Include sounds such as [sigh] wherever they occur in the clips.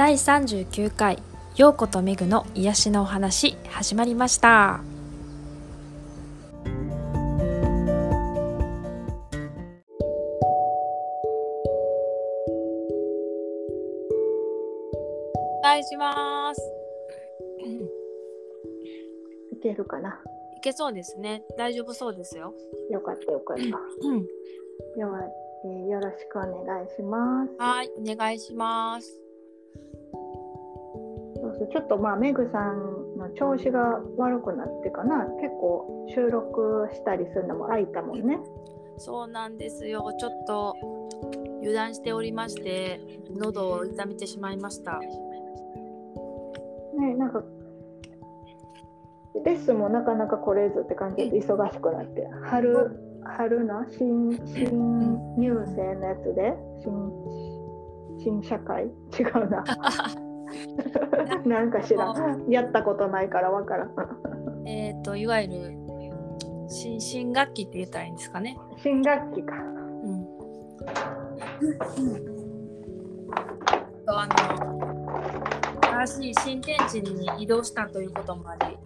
第39回陽子とめぐの癒しのお話始まりましたお願いしますいけるかな？いけそうですね大丈夫そうですよよかったよかった。うんでは、えーよろしくお願いします。はいお願いしますちょっとまあメグさんの調子が悪くなってかな。結構収録したりするのも空いたもんね。そうなんですよ。ちょっと油断しておりまして喉を痛めてしまいました。ねなんかレッスンもなかなか来れずって感じで忙しくなって。春春の新新入生のやつで新新社会？違うな [laughs] なんか知らんやったことないからわからんえっ、といわゆる新新学期って言ったらいいんですかね。新学期かうん。あの新しい新天地に移動したということもあり。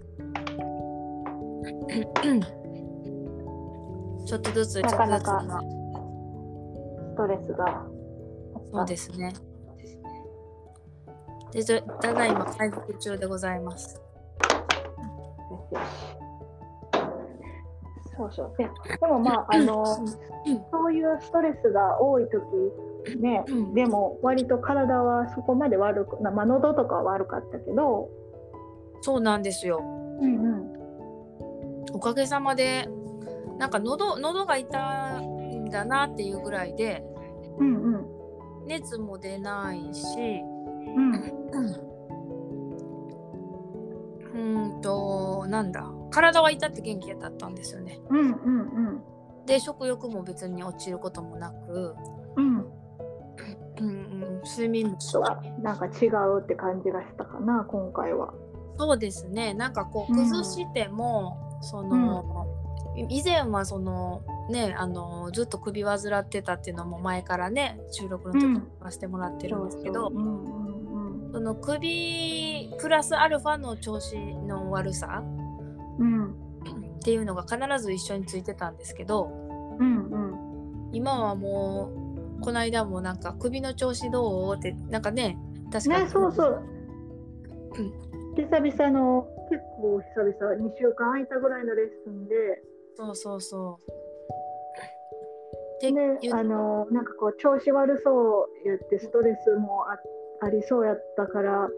[clears throat] ちょっとずつちょっとずつなかなかストレスがそうですね。でただいま回復中でございます。そうそう。ででもまああのそういうストレスが多い時ねうん。でも割と体はそこまで悪くなまあ喉とかは悪かったけど。そうなんですよ。うんうん。おかげさまでなんか喉喉が痛いんだなっていうぐらいでうんうん。熱も出ないしうん。うーんとなんだ。体は痛って元気だったんですよね。うんうんで食欲も別に落ちることもなく、うん。うん。うん。うん、睡眠もとはなんか違うって感じがしたかな今回は。そうですね。なんかこううん崩しても、その、以前はそのねあのずっと首患ってたっていうのも前からね収録の時に言わせてもらってるんですけど、うんうんうんその首プラスアルファの調子の悪さうんっていうのが必ず一緒についてたんですけどうんうん今はもうこの間もなんか首の調子どう？ってなんかね確かに、ねそうそう。うん。久々の結構久々2週間空いたぐらいのレッスンで。そうそうそう。でねあのなんかこう調子悪そう言ってストレスもあありそうやったから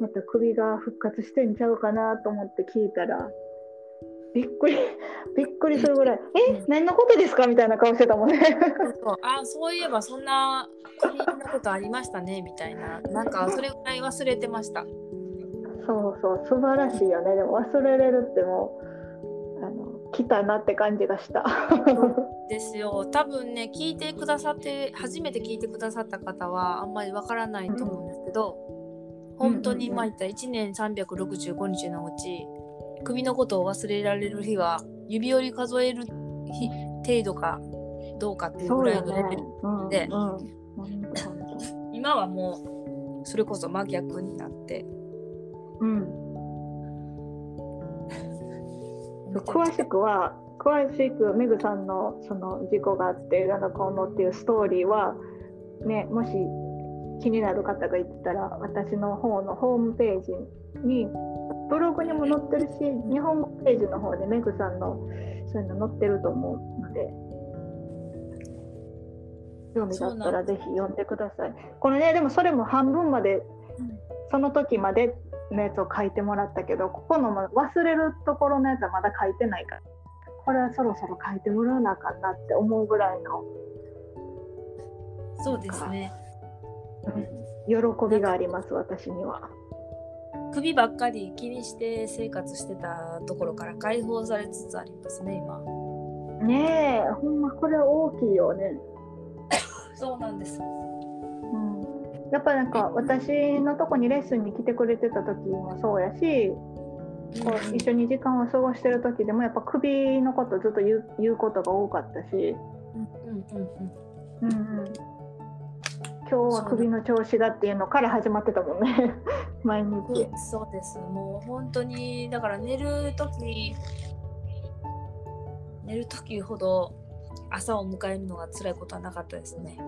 また首が復活してんちゃうかなと思って聞いたらびっくり [laughs] びっくりするぐらい「[laughs] え何のことですか?」みたいな顔してたもんね。そうあそういえばそんな首のことありましたねみたいななんかそれぐらい忘れてました。そうそう素晴らしいよねでも忘れれるってもう来たなって感じがした。[laughs] ですよ。多分ね聞いてくださって初めて聞いてくださった方はあんまりわからないと思うんですけど、本当にまあ言ったら1年365日のうち首のことを忘れられる日は指折り数える日程度かどうかっていうぐらいのレベね。ル。うんで今はもうそれこそ真逆になって当うん詳しくは詳しくメグさんのその事故があってあのこうのっていうストーリーはねもし気になる方がいたら私の方のホームページにブログにも載ってるし日本語ページの方でメグさんのそういうの載ってると思うので興味があったらぜひ読んでください。これねでもそれも半分までその時までのやつを書いてもらったけどここのま忘れるところのやつはまだ書いてないからこれはそろそろ書いてもらわなあかんなって思うぐらいのそうですね喜びがあります私には。首ばっかり気にして生活してたところから解放されつつありますね今ねえほんまこれは大きいよね。[laughs] そうなんですうん、やっぱなんか私のとこにレッスンに来てくれてた時もそうやしこう一緒に時間を過ごしてる時でもやっぱ首のことずっと言う言うことが多かったし、うんうん今日は首の調子がっていうのから始まってたもんね。[laughs] 毎日。そうです。もう本当にだから寝る時寝る時ほど朝を迎えるのが辛いことはなかったですね。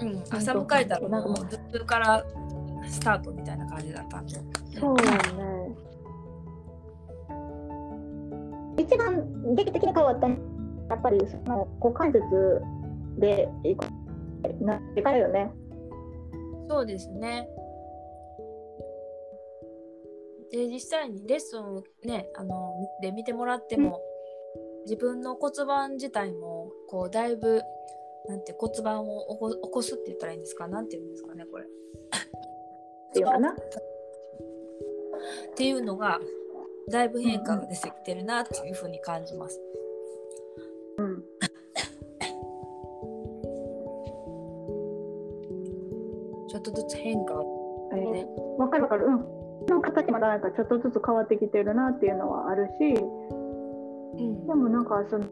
うんうんうんうん、朝迎えたらもう頭痛からスタートみたいな感じだったんで。そうよね。一番劇的に変わったのやっぱりその股関節でなってからよね。そうですね。で実際にレッスンをねあので見てもらっても、自分の骨盤自体もこうだいぶなんて骨盤を起こ起こすって言ったらいいんですか？なんて言うんですかねこれ。っていうかな？っていうのがだいぶ変化が出てきてるなっていうふうに感じます。うん。ちょっとずつ変化えー、わかるわかる。うん。の形もなんかちょっとずつ変わってきてるなっていうのはあるし、うんでもなんかその、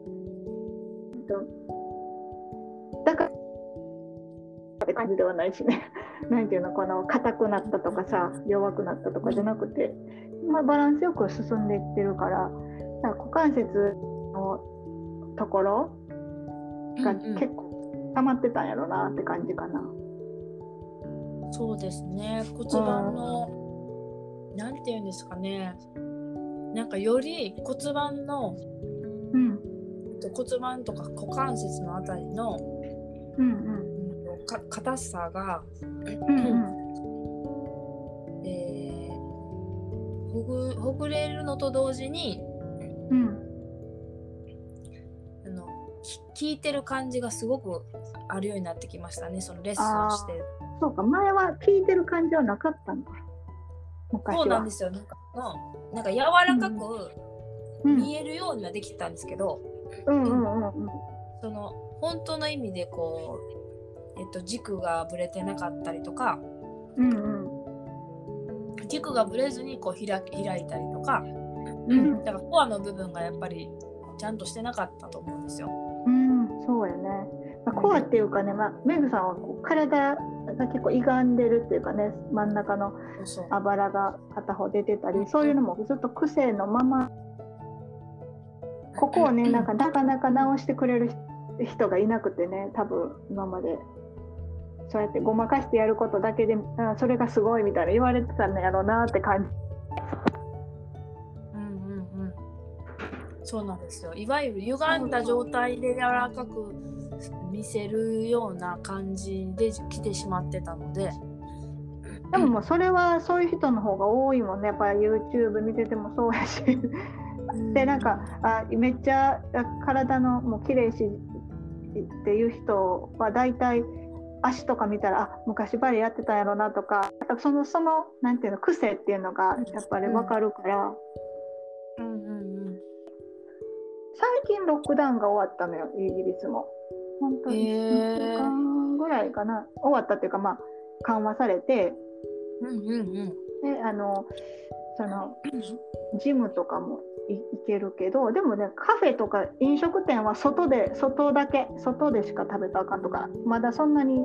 感じではないしね。なんていうのこの硬くなったとかさ弱くなったとかじゃなくて、まあ、バランスよく進んでいってるからだから股関節のところがうんうん。結構溜まってたんやろなって感じかな。そうですね。骨盤のなんて言うんですかね。なんかより骨盤のうん。骨盤とか股関節のあたりのうんうんか硬さが、うんうん。えーほぐほぐれるのと同時にうん。あのき聞いてる感じがすごくあるようになってきましたねそのレッスンをして。るそうか前は聞いてる感じはなかったんだ。そうなんですよ。なんかのなんか柔らかくうん。見えるようにはできてたんですけど、うんうんうんうん。その本当の意味でこう、えっと、軸がぶれてなかったりとかうんうん軸がぶれずにこう開開いたりとかうんだからコアの部分がやっぱりちゃんとしてなかったと思うんですよ。うん、そうやね。まあ、コアっていうかね、まあ、メグさんはこう体が結構歪んでるっていうかね、真ん中のあばらが片方出てたり、そういうのもずっと癖のまま、ここをね、なんかなかなか直してくれる人がいなくてね、多分今まで。そうやってごまかしてやることだけで、あそれがすごいみたいな言われてたんやろうなって感じ。うんうんうん。そうなんですよ。いわゆる歪んだ状態で柔らかく見せるような感じで来てしまってたので。でももうそれはそういう人の方が多いもんね、やっぱり YouTube 見ててもそうやし。でなんかあめっちゃあ体のもう綺麗しっていう人は大体足とか見たらあ昔バレエやってたんやろなとかそのそのなんていうの癖っていうのがやっぱり分かるから、うんうんうん。最近ロックダウンが終わったのよイギリスも。本当にへ1ー週間ぐらいかな。終わったっていうかまあ緩和されて。うんうんうん。であのそのジムとかもけるけどでもねカフェとか飲食店は外で外だけ外でしか食べたらあかんとかまだそんなに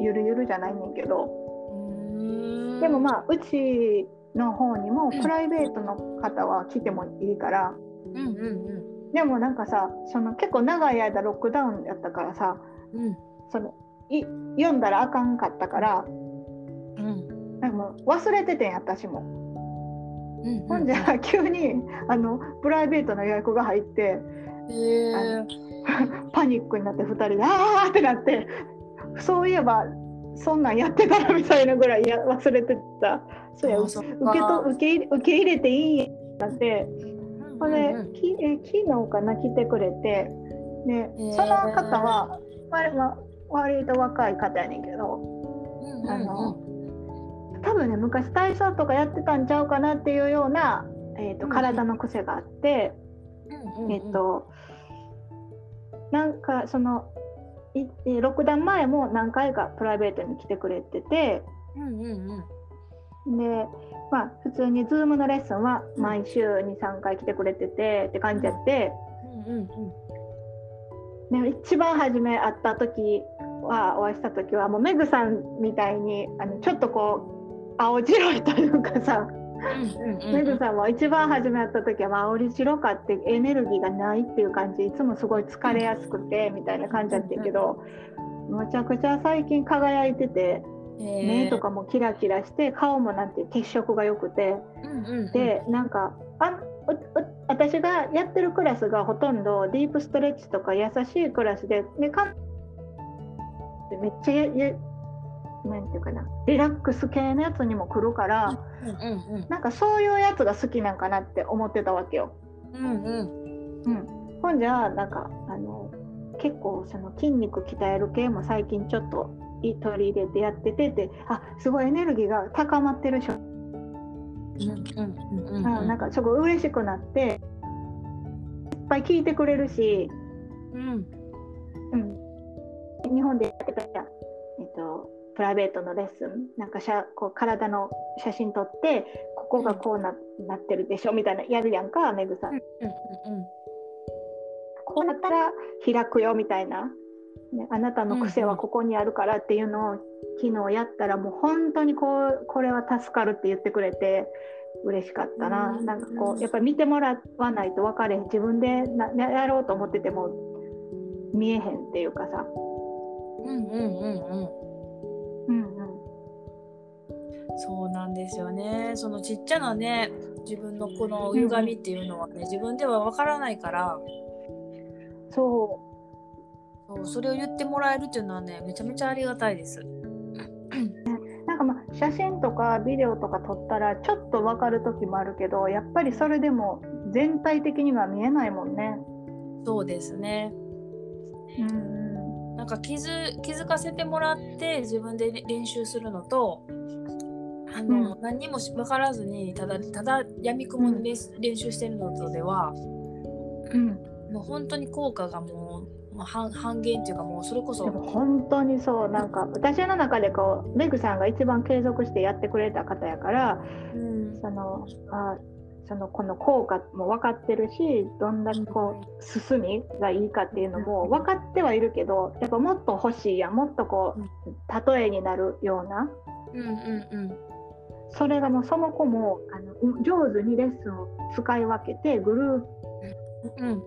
ゆるゆるじゃないねんけど。でもまあうちの方にもプライベートの方は来てもいいから。うんうんでもなんかさその結構長い間ロックダウンやったからさうんうん。そのい読んだらあかんかったからうん。なんかもう忘れててん私も。うんほんじゃ急にあのプライベートの予約が入って。へえ [laughs] パニックになって2人であーってなってそういえばそんなんやってたらみたいなぐらいや忘れてた。そうやあ受けと受け入れ受け入れていいんやって。なってこれ、うん。うんきえ昨日かな来てくれて。でー。その方は割ま割と若い方やねんけどうんうん。あの多分ね昔体操とかやってたんちゃうかなっていうような、えー、とうん体の癖があって。うんうんえっと、なんかそのいえロックダウン前も何回かプライベートに来てくれててうんうんうん。で、まあ、普通に Zoom のレッスンは毎週23回来てくれててって感じやって、うんうんね、一番初め会った時はお会いした時はもうメグさんみたいにあのちょっとこう青白いというかさ、メグさんも一番初め会った時は、まあ、青白かってエネルギーがないっていう感じいつもすごい疲れやすくてみたいな感じだったけど、むちゃくちゃ最近輝いてて。目とかもキラキラして顔もなんて血色が良くて、でなんかあ私がやってるクラスがほとんどディープストレッチとか優しいクラスででかめっちゃやなんていうかなリラックス系のやつにも来るから、うんうん。うん、なんかそういうやつが好きなんかなって思ってたわけよ。うんうん。うん、ほんじゃなんかあの結構その筋肉鍛える系も最近ちょっと取り入れてやってててあすごいエネルギーが高まってるしょ、うんなんかすごい嬉しくなっていっぱい聞いてくれるし、うん。うん、日本でやってた、えっと、プライベートのレッスンなんかしゃこう体の写真撮ってここがこうな,、なってるでしょみたいなやるやんかめぐさん。うんうんうん、こうなったら開くよみたいな。ね、あなたの癖はここにあるからっていうのを昨日やったらもう本当にこうこれは助かるって言ってくれて嬉しかったな、なんかこうやっぱり見てもらわないと分かれへん自分でやろうと思ってても見えへんっていうかさ。うんうんうんうんうんうん。そうなんですよね。そのちっちゃなね自分のこの歪みっていうのはね、自分では分からないから。そう。そうそれを言ってもらえるっていうのはねめちゃめちゃありがたいです。なんかまあ写真とかビデオとか撮ったらちょっと分かる時もあるけどやっぱりそれでも全体的には見えないもんね。そうですね。うん、なんか気づ気づかせてもらって自分で練習するのとあの、うん、何にも分からずにただただやみくもに練習してるのとでは、うん、もう本当に効果がもうまあ、半半減っていうかもうそれこそ本当にそうなんか私の中でこうメグさんが一番継続してやってくれた方やから、うん、そのあそのこの効果も分かってるしどんだけこう進みがいいかっていうのも分かってはいるけどやっぱもっと欲しいやもっとこう例えになるような、うんうんうん、それがもうその子もあの上手にレッスンを使い分けてグルー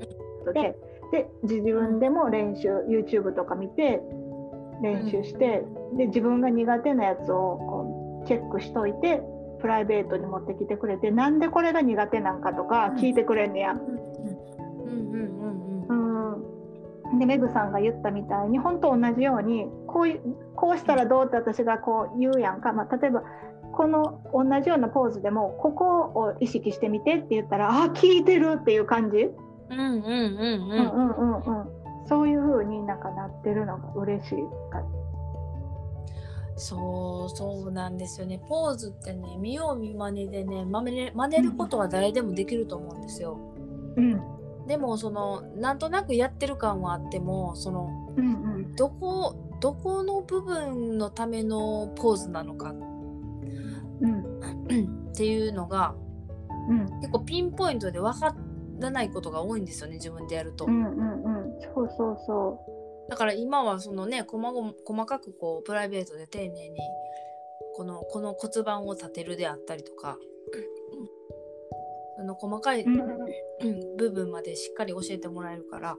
プで。で自分でも練習 YouTube とか見て練習して、うん、で自分が苦手なやつをこうチェックしといてプライベートに持ってきてくれてなんでこれが苦手なんかとか聞いてくれんねや。でメグさんが言ったみたいに本当同じようにこうこうしたらどうって私がこう言うやんか、まあ、例えばこの同じようなポーズでもここを意識してみてって言ったらあ聞いてるっていう感じ？うんうんうんうん。うんうんうんそういう風になんかなってるのが嬉しいかそうそうなんですよね。ポーズってね見よう見まねでねまね真似ることは誰でもできると思うんですよ。うん、でもそのなんとなくやってる感はあってもその、うんうん、どこどこの部分のためのポーズなのか、うん、っていうのが、うん、結構ピンポイントで分かっらないことが多いんですよね自分でやると。うんうんうん、そうそうそうだから今はそのね細細かくこうプライベートで丁寧にこのこの骨盤を立てるであったりとか、その細かい、うん、部分までしっかり教えてもらえるから。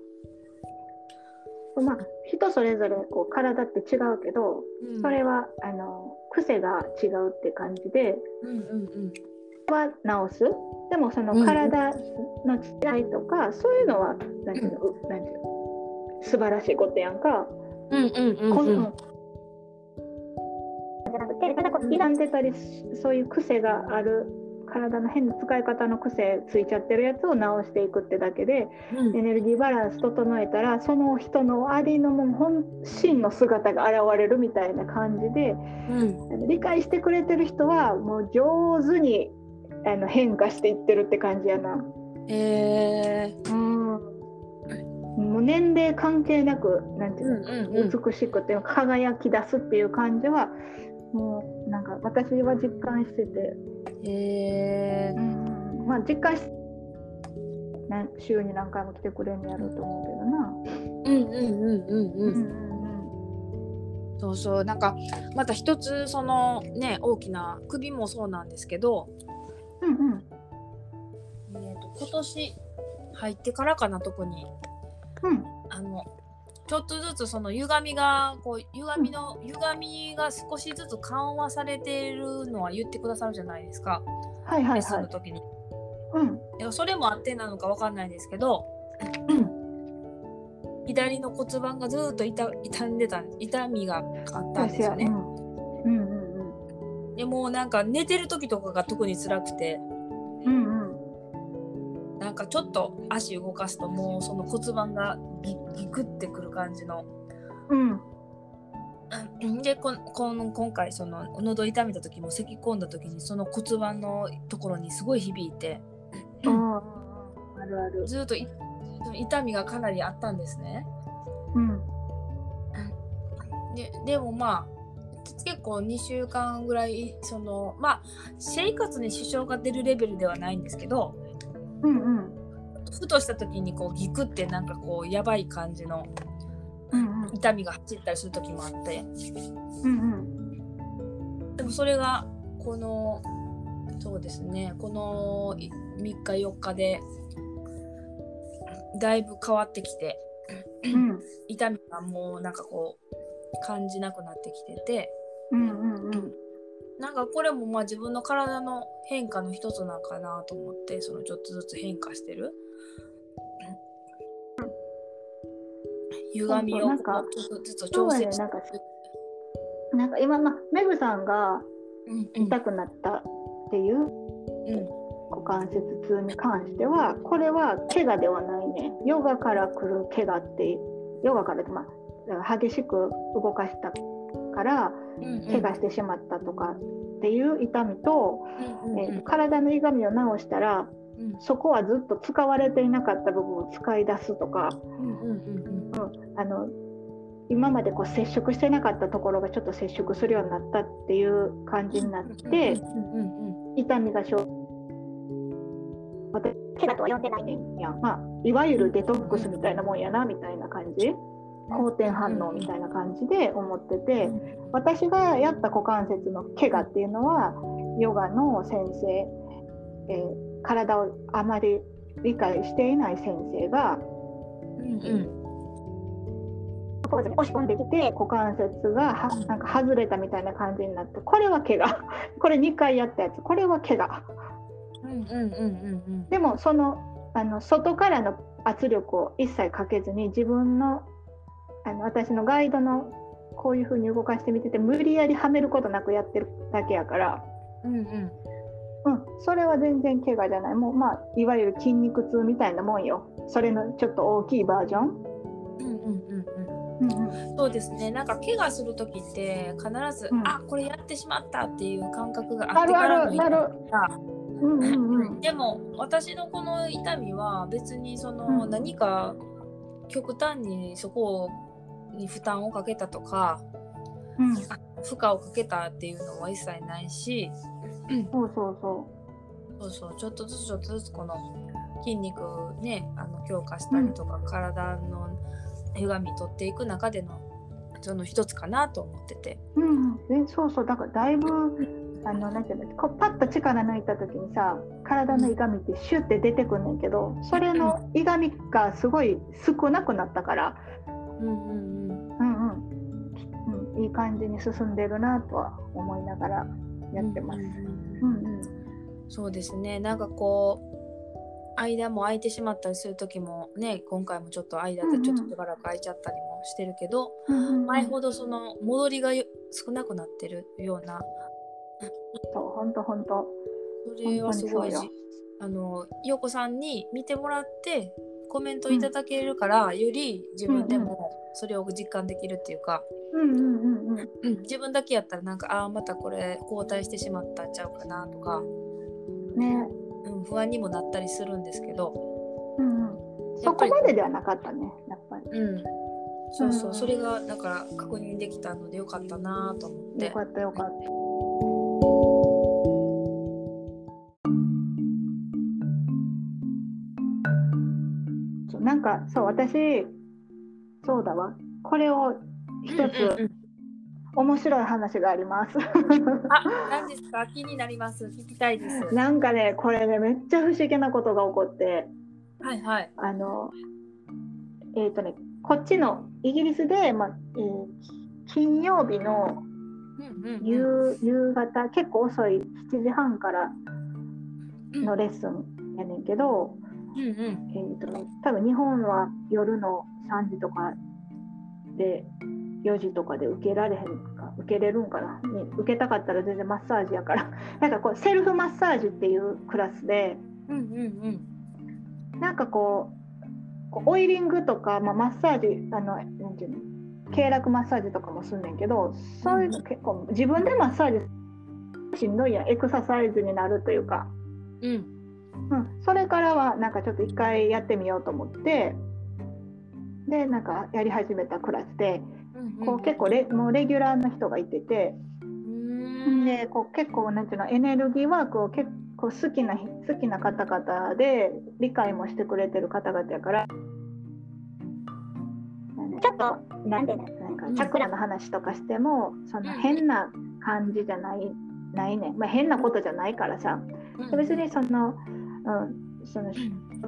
まあ、人それぞれこう体って違うけど、うん、それはあの癖が違うって感じで、うんうんうん、は直す。でもその体の違いとか、うん、そういうのは何ていうの、うん、なんていうの素晴らしいことやんか。うんうんうんうん、じゃなくてただこう傷んでたりそういう癖がある体の変な使い方の癖ついちゃってるやつを直していくってだけで、うん、エネルギーバランス整えたらその人のありのも本真の姿が現れるみたいな感じで、うん、理解してくれてる人はもう上手にあの変化していってるって感じやな。へえー、うん。もう年齢関係なくなんていうの、うんうんうん、美しくて輝き出すっていう感じはもうなんか私は実感してて。へえー。うん、まあ実感し週に何回も来てくれんやろうと思うけどな。うんうんうんうんうん。うんそうそうなんかまた一つそのね大きな首もそうなんですけど、うんうんえー、と今年入ってからかな特にうん。あのちょっとずつその歪みがこう歪みの歪みが少しずつ緩和されているのは言ってくださるじゃないですか、はいはいレッスンはい。の時に。うん。でもそれもあってなのかわかんないですけどうん。左の骨盤がずーっと痛痛んでた痛みがあったんですよね。うん。うんうんでもうなんか寝てる時とかが特に辛くて。うんうんなんかちょっと足動かすともうその骨盤がギギクってくる感じの。うん。うん。でこんこん今回その喉痛めた時も咳き込んだ時にその骨盤のところにすごい響いて。うん。あるある。ずーっとい痛みがかなりあったんですね。うん。ででもまあ結構2週間ぐらいそのまあ生活に支障が出るレベルではないんですけどうんうん。ふとした時にこうギクってなんかこうやばい感じのうんうん。痛みが走ったりする時もあって。うんでもそれがこのそうですね。このい3日4日でだいぶ変わってきてうん。うん痛みがもうなんかこう感じなくなってきてて。うんうんうんなんかこれもまあ自分の体の変化の一つなんかなと思ってそのちょっとずつ変化してる。歪みをそうそうなんかちょっとずつ調整してなんかなんか今、まあ、メグさんが痛くなったっていううん。股関節痛に関してはこれは怪我ではないね。ヨガから来る怪我ってヨガからまあ激しく動かしたから怪我してしまったとかっていう痛みと、えーと体の歪みを治したらうん。そこはずっと使われていなかった部分を使い出すとかあの今までこう接触してなかったところがちょっと接触するようになったっていう感じになって痛みが生私怪我とは呼ん。でない。ねんや、まあ、いわゆるデトックスみたいなもんやなみたいな感じ好転反応みたいな感じで思ってて私がやった股関節の怪我っていうのはヨガの先生、えー体をあまり理解していない先生がうんうん。押し込んできて股関節がはなんか外れたみたいな感じになってこれは怪我。[laughs] これ2回やったやつ。これは怪我。うんうんうんうんうん。でもそのあの外からの圧力を一切かけずに自分のあの私のガイドのこういう風に動かしてみてて無理やりはめることなくやってるだけやから、うんうん。うん、それは全然怪我じゃない。もうまあいわゆる筋肉痛みたいなもんよ。それのちょっと大きいバージョン。うんうんうんうん。うんそうですね。なんか怪我する時って必ず、うん。あこれやってしまったっていう感覚があってあるか。らのうんうんうん。[laughs] でも私のこの痛みは別にそのうん。何か極端にそこに負担をかけたとかうん負荷をかけたっていうのは一切ないしそうそうそそうそうちょっとずつちょっとずつこの筋肉ねあの強化したりとか、体の歪み取っていく中でのその一つかなと思ってて。う。うんうん、でそうそうだからだいぶあのなんていうのこうパッと力抜いた時にさ体の歪みってシュッて出てくんねんけどそれの歪みがすごい少なくなったから、うんうんうん。うんうん。うん、いい感じに進んでるなとは思いながらやってます。そうですね。なんかこう間も空いてしまったりする時もね今回もちょっと間でちょっとしばらく空いちゃったりもしてるけど、うんうんうん。前ほどその戻りがよ少なくなってるような。そう本当本当それはすごいしあの陽子さんに見てもらってコメントいただけるから、より自分でもそれを実感できるっていうか、うんうんうんうん。うん、自分だけやったらなんかああまたこれ後退してしまったんちゃうかなとか、ね。うん、不安にもなったりするんですけど、うんうん。そこまでではなかったねやっぱり。うん、そうそう、うん。それがだから確認できたのでよかったなと思って。よかったよかった。なんかそう私そうだわこれを一つ、うんうん面白い話があります。あ、何ですか？気になります。聞きたいです。なんかねこれねめっちゃ不思議なことが起こってはいはい。あのえっ、とねこっちのイギリスで、まあえー金曜日のうんうんうん夕夕方結構遅い7時半からのレッスンやねんけど、うんうんえー、と多分日本は夜の3時とかで4時とかで受けられへんか受けれるんかな？に受けたかったら全然マッサージやから。[laughs] なんかこうセルフマッサージっていうクラスでうんうんなんかこうこうオイリングとか、まあ、マッサージあのなんていうの？経絡マッサージとかもすんねんけどそういうの結構自分でマッサージしんどいやん。エクササイズになるというか。うんうん。うん、それからはなんかちょっと一回やってみようと思って。でなんかやり始めたクラスでうんこう結構レもうレギュラーの人がいてて。うん。でこう結構なんていうのエネルギーワークを結構好きな人好きな方々で理解もしてくれてる方々やから。ちょっとなんでねなんかチャクラの話とかしてもその変な感じじゃないないねん、まあ、変なことじゃないからさ。別にその,、うん、その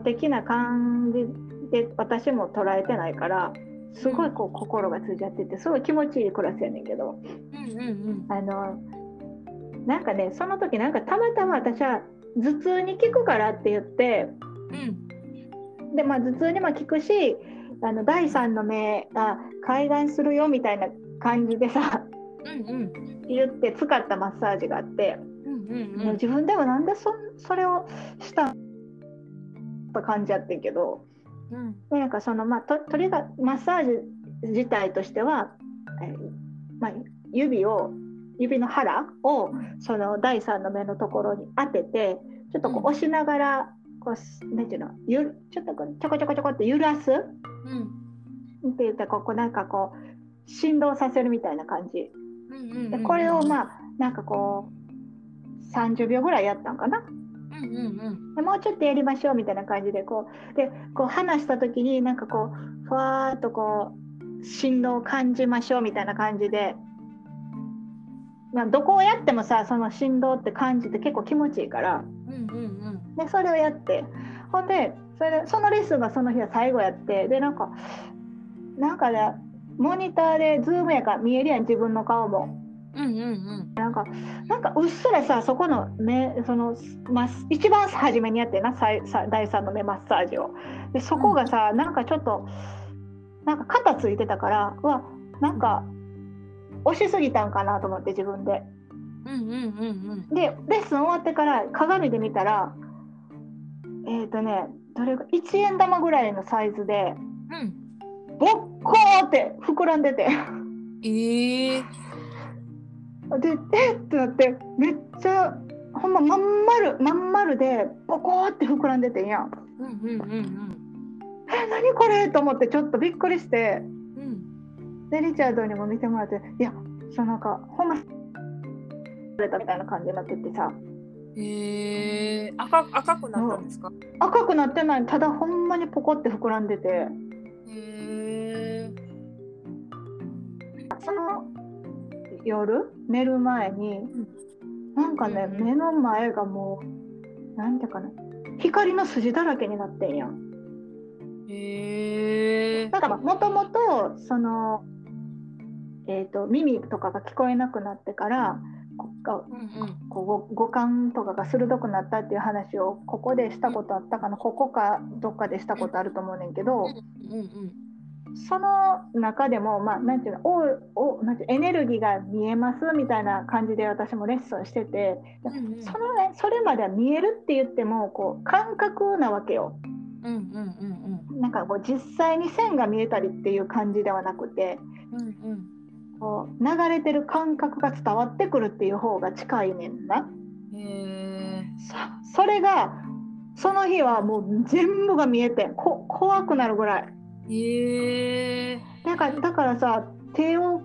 的な感じで私も捉えてないからすごいこう心が通じ合っててすごい気持ちいいクラスやねんけど。うんうんうん。あのなんかねその時なんかたまたま私は頭痛に効くからって言ってうん。で、まあ、頭痛にも効くしあの第三の目が開眼するよみたいな感じでさうんうん。言って使ったマッサージがあって、うんうん。もう自分でもなんでそそれをしたと感じやってんけど。うん。でなんかそのまあととりがマッサージ自体としては、えーまあ、指を指の腹をその第三の目のところに当ててちょっとこうん。う押しながらこうなんていうのゆるちょっとこうちょこちょこちょこって揺らすっうん。て言ったらこうなんかこう振動させるみたいな感じ。うんうん。でこれをまあなんかこう30秒ぐらいやったんかな。うんうんうん。でもうちょっとやりましょうみたいな感じでこうでこう話した時になんかこうふわーっとこう振動を感じましょうみたいな感じで、まあ、どこをやってもさその振動って感じて結構気持ちいいから。うんうんうん。でそれをやって。ほんでそれでそのレッスンがその日は最後やって。でなんかなんかねモニターでズームやから見えるやん自分の顔も。うんうんうん。なんかなんかうっすらさそこの目そのま一番初めにやってんなさいさ第3の目マッサージを。でそこがさ、なんかちょっとなんか肩ついてたからうわなんか押しすぎたんかなと思って自分で。うんうんうんうん。でレッスン終わってから鏡で見たらえっ、ー、とねどれか1円玉ぐらいのサイズでうん。ボッコーって膨らんでて。ええでえっ？ってなってめっちゃほんままん丸まん丸でボコーって膨らんでてんやん。うんうんうんえ何これ？と思ってちょっとびっくりして。うん。うんでリチャードにも見てもらっていやそうなんかほんまれたみたいな感じになっててさ。へえ赤赤くなったんですか？赤くなってない。ただほんまにポコって膨らんでて。へえその夜寝る前になんかねうん目の前がもうなんていうかな光の筋だらけになってんやん。へえなんかもともとその、えー、と耳とかが聞こえなくなってから五感とかが鋭くなったっていう話をここでしたことあったかなここかどっかでしたことあると思うねんけどうんうんその中でも、まあ、なんていうのおおなんてエネルギーが見えますみたいな感じで私もレッスンしててうんうんその、ね、それまでは見えるって言ってもこう感覚なわけよ。うんうんうんなんかこう実際に線が見えたりっていう感じではなくてうんうんこう流れてる感覚が伝わってくるっていう方が近いねんな。うんへえそそれがその日はもう全部が見えてこ怖くなるぐらい。へえなんかだからさ手を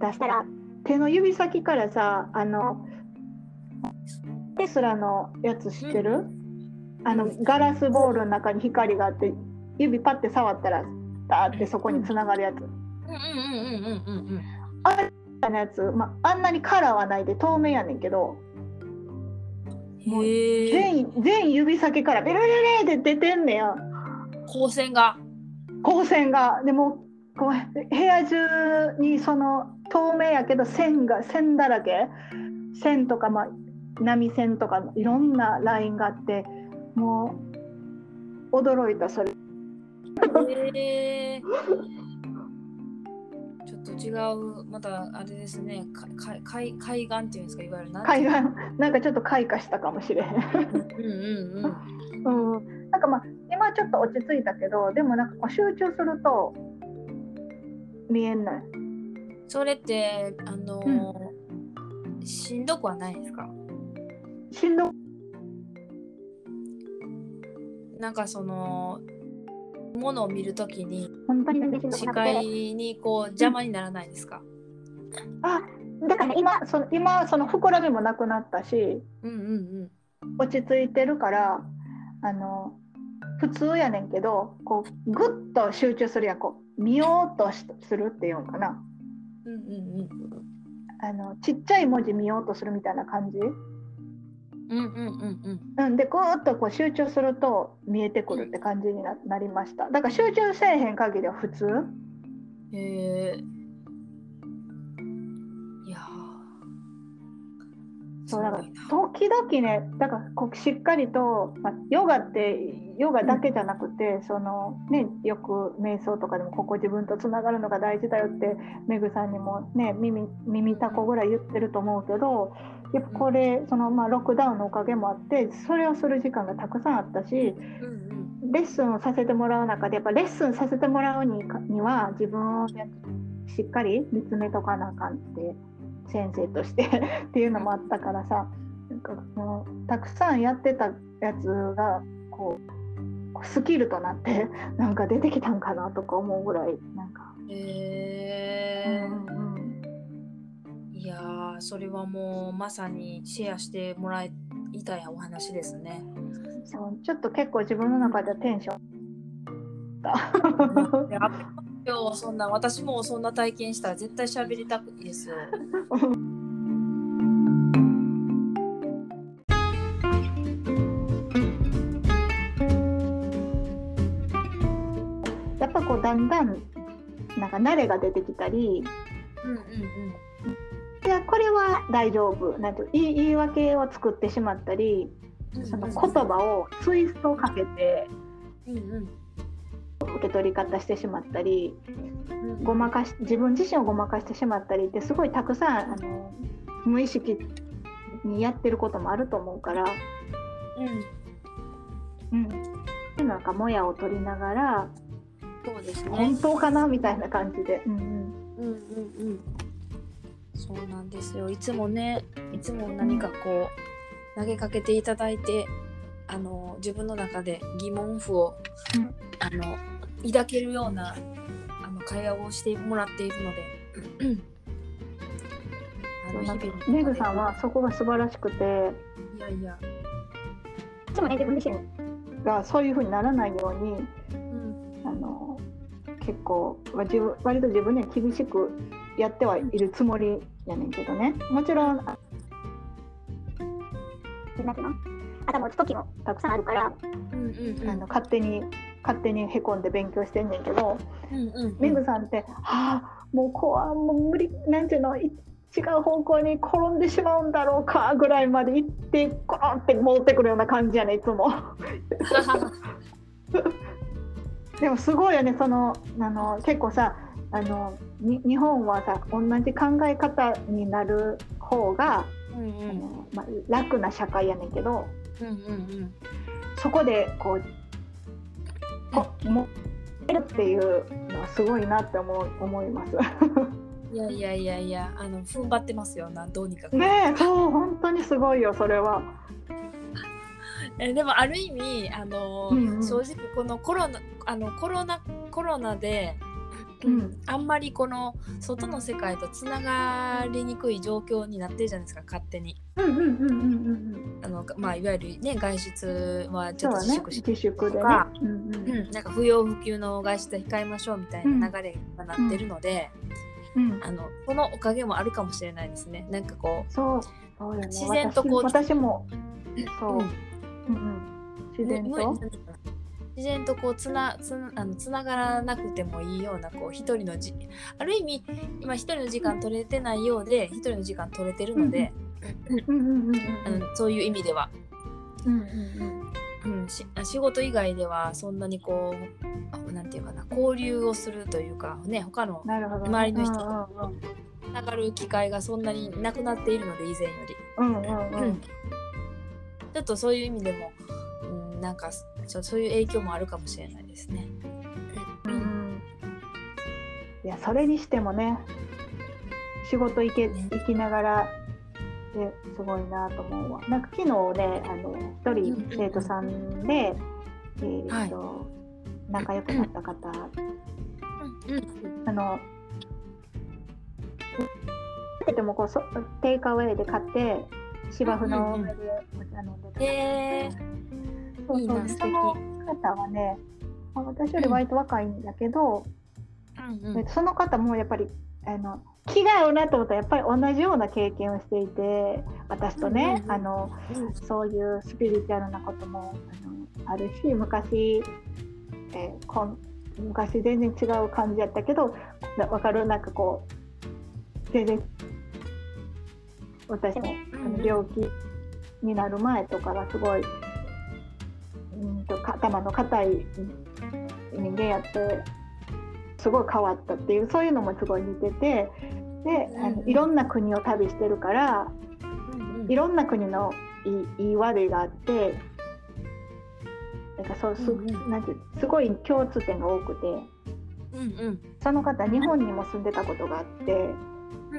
出したら手の指先からさあのテスラのやつ知ってる、あのガラスボールの中に光があって指パッて触ったらダーってそこにつながるやつ、うんうんうんうんうんあれのやつ、まあ、あんなにカラーはないで透明やねんけどもう全全指先からビルビルって出てんねや。光線が。光線が。でもこう部屋中にその透明やけど線が線だらけ。線とか、まあ、波線とかいろんなラインがあってもう驚いたそれ。へえちょっと違うまたあれですね。かか海海岸っていうんですかいわゆる海岸。なんかちょっと開花したかもしれへん。うんうんうんうん、[laughs] なんかまあ今ちょっと落ち着いたけどでもなんかこう集中すると見えない。それってあのーしんどくはないですか？しんど。なんかそのものを見るときに視界にこう邪魔にならないですか、あだからね今その今その膨らみもなくなったしうんうん落ち着いてるからあの普通やねんけどこうグッと集中するやん。こう見ようとしするっていうんかな。うんうんうんうん。あのちっちゃい文字見ようとするみたいな感じ、うんうんうんうん。うん、でグーッとこう集中すると見えてくるって感じにななりましただから集中せえへん限りは普通。へえいやー。そうだから時々ねだからこうしっかりと、まあ、ヨガってヨガだけじゃなくて、そのね、よく瞑想とかでもここ自分とつながるのが大事だよってメグさんにもね耳耳たこぐらい言ってると思うけどやっぱこれその、まあ、ロックダウンのおかげもあってそれをする時間がたくさんあったしレッスンをさせてもらう中でやっぱレッスンさせてもらうにかには自分をしっかり見つめとかなあかんって先生として [laughs] っていうのもあったからさなんかもうたくさんやってたやつがこうスキルとなってなんか出てきたんかなとか思うぐらいなんか。へえうんうんいやーそれはもうまさにシェアしてもらいたいお話ですね。そうちょっと結構自分の中ではテンション [laughs] いや今日そんな私もそんな体験したら絶対喋りたくいいですよ。[laughs] やっぱこうだんだんなんか慣れが出てきたりうんうんいやこれは大丈夫。なんて言い言い訳を作ってしまったりうん。その言葉をツイストをかけてうんうん。受け取り方してしまったりうん。ごまかし自分自身をごまかしてしまったりってすごいたくさんあの無意識にやってることもあると思うから、うん。うん、なんかもやを取りながらそうですね。本当かな？みたいな感じで、うんうん、うんうんうん。そうなんですよ。いつもね、いつも何かこう投げかけていただいて、あの自分の中で疑問符を、うんあの抱けるようなあの会話をしてもらっているので。メグさんはそこが素晴らしくていやいや、いつもね自分自身がそういうふうにならないようにうんあの結構まあ自分割と自分には厳しくやってはいるつもりやねんけどね。もちろんあなんていうの？頭打つ時もたくさんあるから、うんうんうん。あの勝手に勝手にへこんで勉強してんねんけど、うんうんメグさんって「はあもうこうもう無理。なんていうの？い違う方向に転んでしまうんだろうか」ぐらいまで行ってコロンって戻ってくるような感じやねいつも。[laughs] でもすごいよねそのあの結構さあのに日本はさ同じ考え方になる方が、うんうんあのまあ、楽な社会やねんけどうんうんうんそこでこうこもえるっていうのはすごいなって思う思います。いやいやいやいや、あの踏ん張ってますよな、どうにか。ねえそう本当にすごいよそれは。えでもある意味あの、うんうん正直このコロナあのコロナコロナでうん。あんまりこの外の世界とつながりにくい状況になってるじゃないですか勝手に。うんうんうんうんうんうん。あの、まあ、いわゆるね外出はちょっと自粛して自粛でね。とか。うんうん。うん、なんか不要不急の外出は控えましょうみたいな流れになってるので、うん。あのそのおかげもあるかもしれないですね。なんかこそう。そうよね。自然とこう私私も。う、そう、うん。うん、自然むとむ自然とこうつなつなあのつながらなくてもいいようなこう一人のじある意味今一人の時間取れてないようで一人の時間取れてるので、うんそういう意味では、うんうんうん、し仕事以外ではそんなにこうなんていうかな交流をするというかね他の周りの人うんうんうんつながる機会がそんなになくなっているので以前より、うん、ちょっとそういう意味でも、うん、なんかちょそういう影響もあるかもしれないですね。うん。いやそれにしてもね仕事行けね。行きながらですごいなと思うわ。なんか昨日ねあの一うんうん人生徒さんで、えーと仲良くなった方、うんうん。あのでもこうそテイクアウェイで買って芝生の上でお茶飲んでそういいな素敵。そうでその方はねまあ私より割と若いんだけど、うんうん。でその方もやっぱりあの気が合うなと思ったらやっぱり同じような経験をしていて私とね、うんうんうん。あのそういうスピリチュアルなこともあのあるし昔、えーこん昔全然違う感じやったけどな分かるなんかこう全然私も病気になる前とかはすごいうんとか頭の硬い人間やってすごい変わったっていうそういうのもすごい似ててであのうんいろんな国を旅してるからいろんな国のいい悪いがあってなんかそうす,、なんてすごい共通点が多くてうんうん。その方日本にも住んでたことがあってうん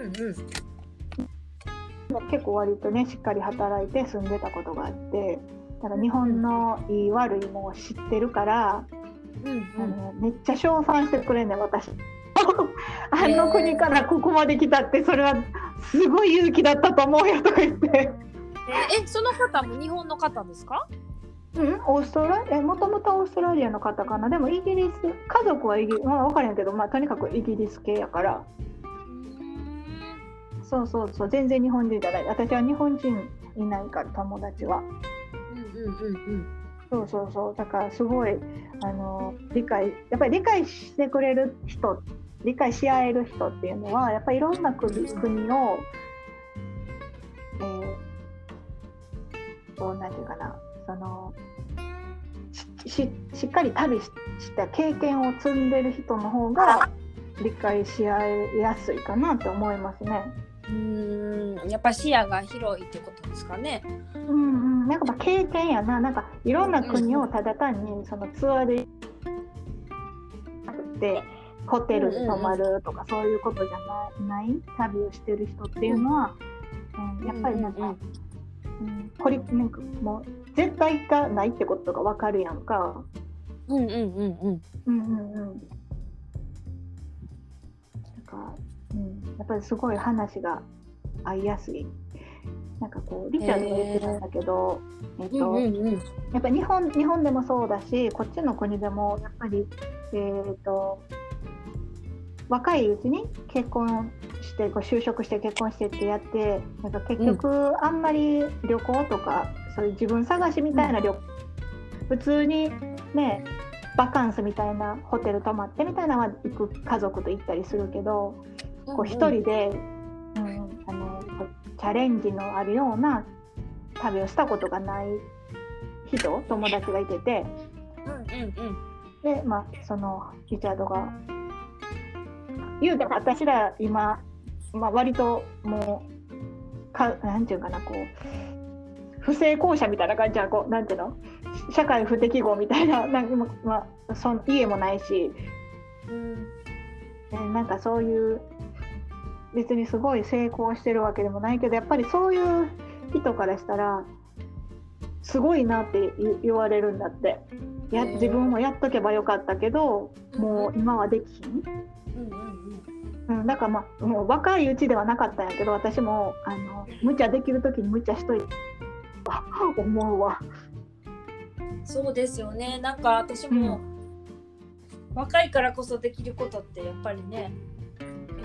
うん。結構割とねしっかり働いて住んでたことがあってだから日本のいい悪いも知ってるから、うんあのめっちゃ称賛してくれんねん私。あの国からここまで来たってそれはすごい勇気だったと思うよとか言って。ええその方も日本の方ですか？うん、オーストラリア、もともとオーストラリアの方かな、でもイギリス、家族はイギリス、まあ、分からんけど、まあ、とにかくイギリス系やから、そうそうそう、全然日本人じゃない、私は日本人いないから、友達は。そうそうそう、だからすごい、あの、理解、やっぱり理解してくれる人、理解し合える人っていうのは、やっぱりいろんな国国を、えー、こう、なんていうかな、その、しししっかり旅しした経験を積んでる人の方が理解し合いやすいかなって思いますね。うーんやっぱ視野が広いってことですかね。うんうん、なんかまあ経験やな、なんかいろんな国をただ単にそのツアーでなくてホテルに泊まるとかそういうことじゃないない旅をしてる人っていうのは、うん、やっぱりなんか、うんうんこれなんかもう絶対がないってことがわかるやんか。うんうんうんうん。うんうんうん。なんか、うん、やっぱりすごい話が合いやすい。なんかこうリチャードが言ってたんだけど、えっと、うんうんうん。やっぱ日本日本でもそうだしこっちの国でもやっぱり、えー、と若いうちに結婚してこう就職して結婚してってやってなんか結局あんまり旅行とか、そういう自分探しみたいな旅行、普通にねバカンスみたいなホテル泊まってみたいなのは行く家族と行ったりするけどこう一人で、うん、あのこうチャレンジのあるような旅をしたことがない人友達がいてて。うんうんうん。でまあそのリチャードが言うても私ら今、まあ、割ともうかなんていうかなこう不成功者みたいな感じはこうなんていうの？社会不適合みたいな [laughs] なんか、まあ、その家もないし。うん。えーなんかそういう別にすごい成功してるわけでもないけどやっぱりそういう人からしたらすごいなって言言われるんだって。や自分もやっとけばよかったけどもう今はできひん。うんうんうんうん、だからまあもう若いうちではなかったんやけど私もあの無茶できる時に無茶しといてあ思うわ。そうですよねなんか私も、若いからこそできることってやっぱりね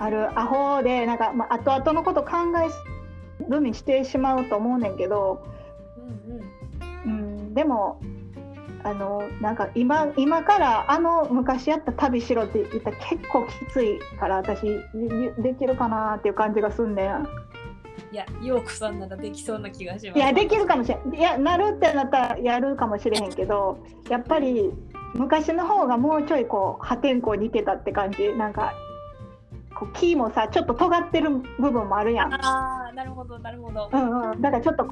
あるアホでなんか、まあ、後々のこと考えるにしてしまうと思うねんけど、うんうんうん、でもあのなんか今今からあの昔やった旅しろって言ったら結構きついから私でできるかなっていう感じがすんねん。いや陽子さんならできそうな気がします。いやできるかもしれん。いやなるってなったらやるかもしれへんけどやっぱり昔の方がもうちょいこう破天荒にいけたって感じ。なんかこう木もさちょっと尖ってる部分もあるやん。ああなるほどなるほど。うんうん、だからちょっと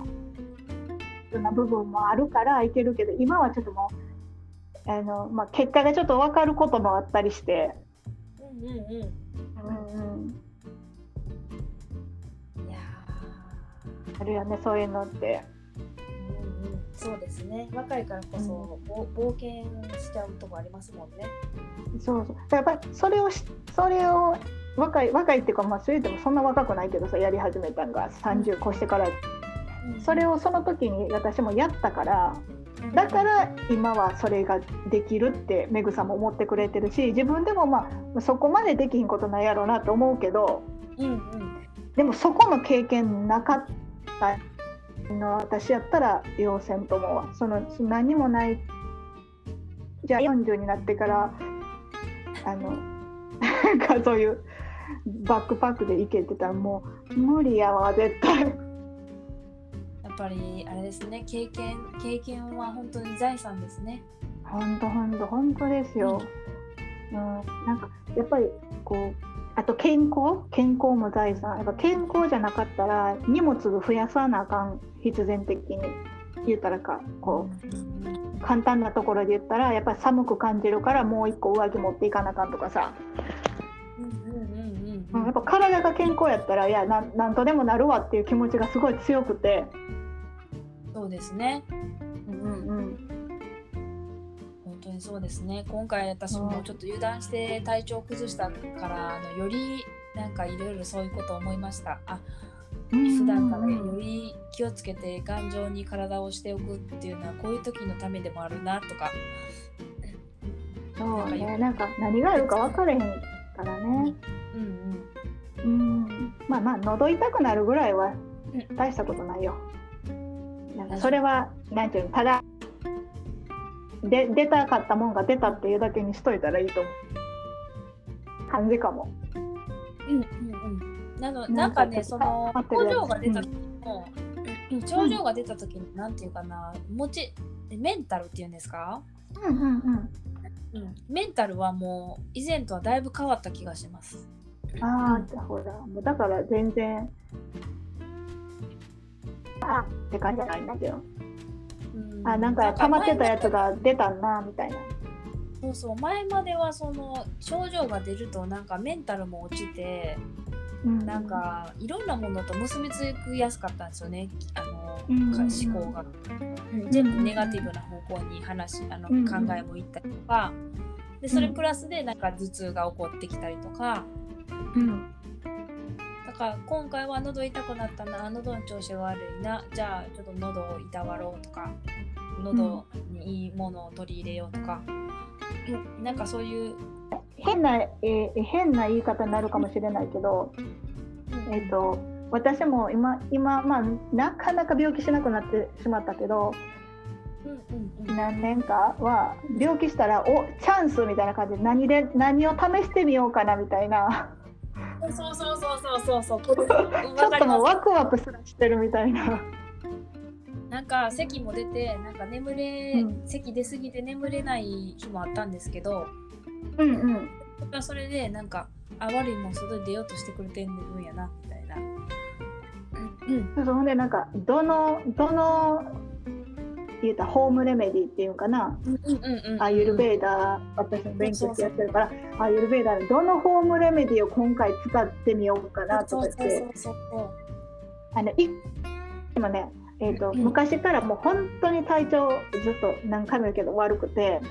な部分もあるからいけるけど今はちょっともうあの、まあ、結果がちょっと分かることもあったりして、うんうんうん。うんうん、いやあるよねそういうのって。ーうんうん。そうですね。若いからこそ、ぼ冒険しちゃうとこありますもんね。そうそう。やっぱりそれをしそれを若い若いっていうかまあそれでもそんな若くないけどさやり始めたん。が30越してから。それをその時に私もやったからだから今はそれができるってメグさんも思ってくれてるし自分でもまあそこまでできひんことないやろうなと思うけどうんうん。でもそこの経験なかったの私やったら要せんと思うわ。その何もないじゃあ40になってからあのかそういうバックパックで行けてたらもう無理やわ絶対。やっぱりあれですね。経験経験は本当に財産ですね。本当本当本当ですよ。うん、なんかやっぱりこうあと健康？健康も財産。やっぱ健康じゃなかったら荷物増やさなあかん。必然的に。言ったらかこう簡単なところで言ったらやっぱり寒く感じるからもう一個上着持っていかなあかんとかさ、うんうんやっぱ体が健康やったらいやなんなんとでもなるわっていう気持ちがすごい強くて。そうですね。うんうん。本当にそうですね。今回私もちょっと油断して体調崩したからあのよりなんかいろいろそういうことを思いました。あうん、普段からうんより気をつけて頑丈に体をしておくっていうのはこういう時のためでもあるなとか。そうね。なんか何があるか分からへんからね。うんうんまあまあ喉痛くなるぐらいはうん大したことないよ。なんかそれはなんていうのただで出たかったもんが出たっていうだけにしといたらいいと思う感じかも。うんうんうんうんなのなんかねその症状が出た時も、うん症状が出た時になんていうかな持ちメンタルっていうんですか、うんうんうん。うん、メンタルはもう以前とはだいぶ変わった気がします。ああほらもうだから全然。あって感じじゃないんだけど。うん。あなんか溜まってたやつが出たなみたいな。そうそう前まではその症状が出るとなんかメンタルも落ちてうん。なんかいろんなものと結びつきやすかったんですよね。あの、うん。か思考が、うん。全部ネガティブな方向に話あの、うん。考えもいったりとか。でそれプラスでなんか頭痛が起こってきたりとかうん。だから今回は喉痛くなったな喉の調子が悪いな。じゃあちょっと喉をいたわろうとか喉にいいものを取り入れようとか、うん。なんかそういう、変な、えー変な言い方になるかもしれないけど、えー、と私も今今、まあ、なかなか病気しなくなってしまったけどうんうんうん。何年かは病気したらおチャンスみたいな感じで何で何を試してみようかなみたいなそうそうそうそうそうそう。ちょっともうワクワクすらしてるみたいな。なんか咳も出てなんか眠れ、うん咳出すぎて眠れない日もあったんですけど、うんうんそれでなんかあ悪いもん外に出ようとしてくれてんんやなみたいな。うんそうそうほんでなんかどのどの言うたらホームレメディっていうかな？アーユルベーダー私も勉強してやってるからアーユルベーダーのどのホームレメディを今回使ってみようかなとか言って。あのい今ねえーとうん昔からもう本当に体調ずっと何回も言うけど悪くて。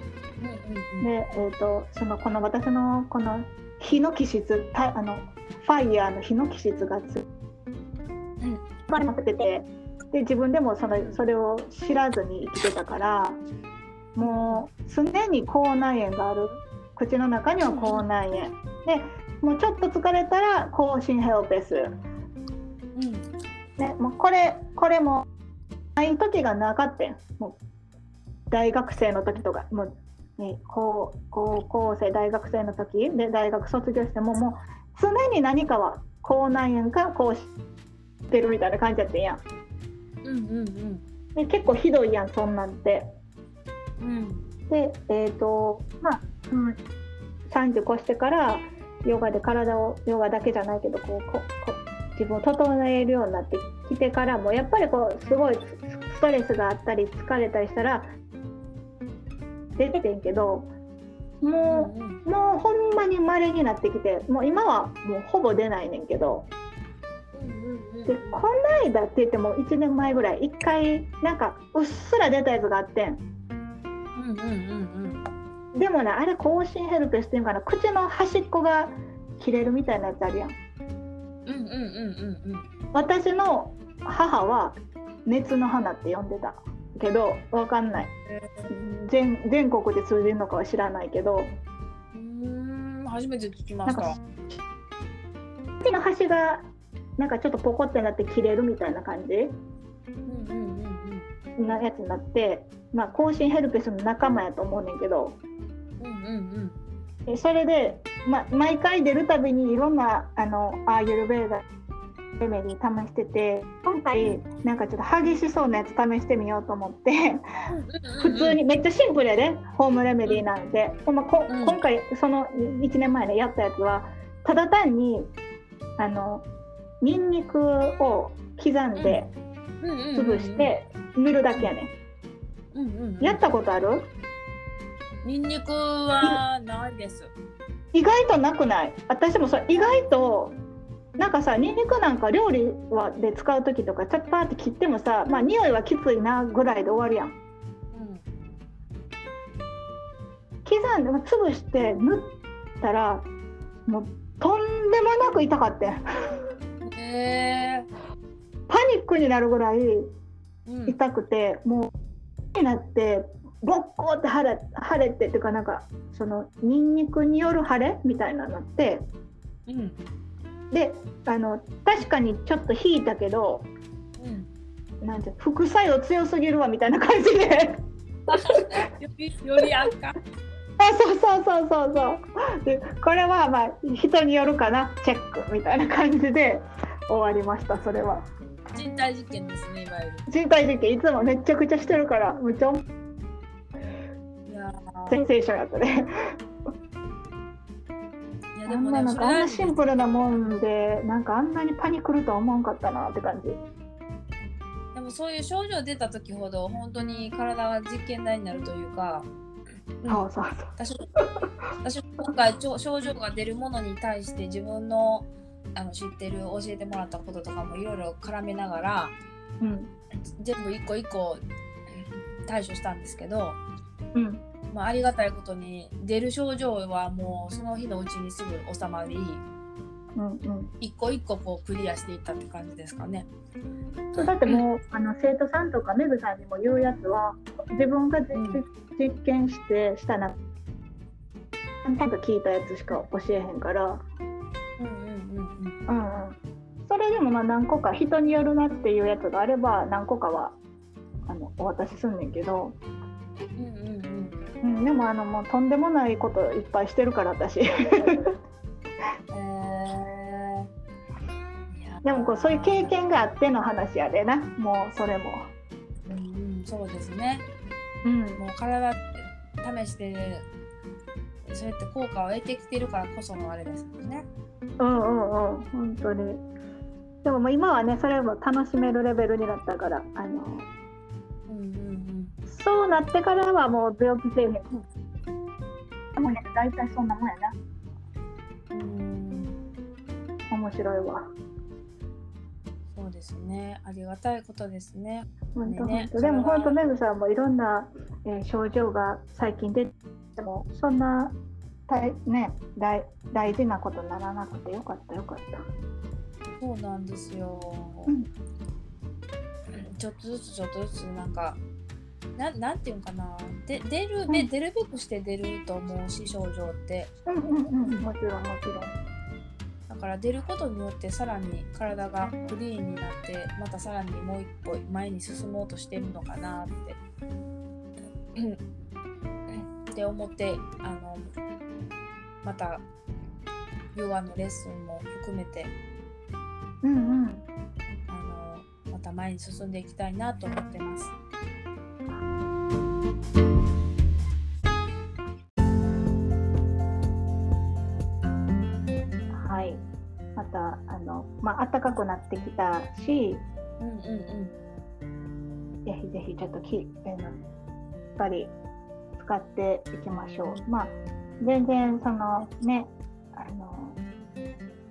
で、えー、とそのこの私のこの火の気質たあのファイヤーの火の気質がつうん。まく。ててで自分でもそのそれを知らずに生きてたからもう常に口内炎がある。口の中には口内炎。でもうちょっと疲れたら口唇ヘルペス、うん。ね、もうこれこれもない時がなかったんもう大学生の時とか。もう、ね、高高校生大学生の時。で大学卒業してももう常に何かは口内炎かこうしてるみたいな感じやってんや。んうんうんうん。で結構ひどいやんそんなんて。うん。でえっ、とまあ、うん、30越してからヨガで体をヨガだけじゃないけどこうここ自分を整えるようになってきてからもやっぱりこうすごいスストレスがあったり疲れたりしたら出ててんけどもうんうん。うもうほんまに稀になってきてもう今はもうほぼ出ないねんけどうんでこの間って言っても1年前ぐらい1回なんかうっすら出たやつがあってん。うんうんうんでもねあれ口唇ヘルペスっていうのかな口の端っこが切れるみたいなやつあるやん。うんうんうんうんうん。私の母は熱の花って呼んでた。けどわかんない。全全国で通じるのかは知らないけど。うーん初めて聞きました。口の端がなんかちょっとポコってなって切れるみたいな感じうんうんうんなやつになって、まあ、口唇ヘルペスの仲間やと思うねんけど。うんうんうん。えそれで、ま、毎回出るたびにいろんなあのアーユルベーダレメディ試してて今回？なんかちょっと激しそうなやつ試してみようと思って。普通にめっちゃシンプルやでホームレメディなんて、でもこうん。今回その1年前ねやったやつはただ単にあのニンニクを刻んで潰して塗るだけやね、うんうんやったことあるニンニクはないです意外となくない私もそれ意外となん。かさニンニクなんか料理はで使う時とかちょっとパーって切ってもさまあ匂いはきついなぐらいで終わるやんうん刻ん。で潰して塗ったらもうとんでもなく痛かったんパニックになるぐらいうん痛くてもうになってボッコーって腫れ腫れてっていうかなんかそのニンニクによる腫れみたいなのってうん。であの確かにちょっと引いたけどうん。なんて副作用強すぎるわみたいな感じで。より [laughs] あそうそうそうそうそう。でこれはまあ人によるかなチェックみたいな感じで終わりましたそれは。人体実験ですねいわゆる。人体実験いつもめちゃくちゃしてるからむちゃい。やー。センセーションやったね。いやあんななんでもねそれかあんなシンプルなもんでなんかあんなにパニクるとは思わんかったなって感じ。でもそういう症状出た時ほど本当に体が実験台になるというか、うん。そうそうそう。私も私も今回症状が出るものに対して自分のあの知ってる教えてもらったこととかもいろいろ絡めながらうん。全部一個一個対処したんですけど、うん。まあ、ありがたいことに出る症状はもうその日のうちにすぐ収まりうんうん。一個一個こうクリアしていったって感じですかね。そうだってもうあの生徒さんとかメグさんにも言うやつは自分が実,、うん。実験してしたなちゃんと聞いたやつしか教えへんから、それでもまあ何個か人によるなっていうやつがあれば何個かはあのお渡しすんねんけど、うんうんうん。うん、でもあのもうとんでもないこといっぱいしてるから私。でもこうそういう経験があっての話やでな。もうそれも。うんうん、そうですね。うん。もう体試してそうやって効果を得てきてるからこそのあれですもんね。うんうんうん本当にでももう今はねそれも楽しめるレベルになったからあのうんうんそうなってからはもう病気せえへんもうね大体そんなもんやなうん。うん面白いわそうでですね。ありがたいことですね。本当ね本当でも本当メグさんもいろんな、えー症状が最近出てもそんな大,、ね、大大事なことにならなくてよかったよかった。そうなんですよ。うんちょっとずつちょっとずつなんか。ななんていうんかなで出るべ、うん出るべくして出ると思うし症状ってうんうんうんもちろんもちろん。だから出ることによってさらに体がクリーンになってまたさらにもう一歩前に進もうとしてるのかなってうんって思ってあのまたヨガのレッスンも含めてうんうん。あのまた前に進んでいきたいなと思ってます。はい。またあのまあ暖かくなってきたし、うんうんぜひぜひちょっときあのやっぱり使っていきましょう。まあ全然そのねあの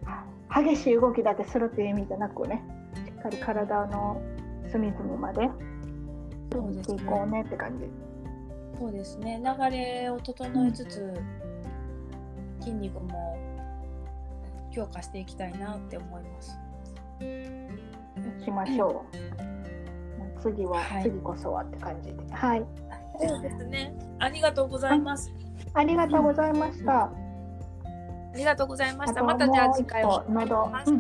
は激しい動きだけするっていう意味じゃなくね、しっかり体の隅々までそうですねこうねって感じ。そうですね流れを整えつつ、筋肉も強化していきたいなって思います。しましょう。次は、はい次こそはって感じで。はい。そうですね。ありがとうございます。ありがとうございました。ありがとうございました。またじゃあ次回もは喉、うん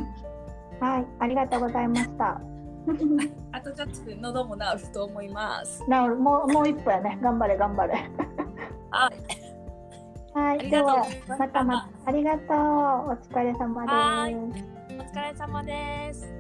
はい、ありがとうございました。[laughs] あとちょっとで喉も治ると思います。なるもうもう一歩やね。頑張れ頑張れ。あ、はい、ありがとうではまたまたありがとう。お疲れ様はです。お疲れ様です。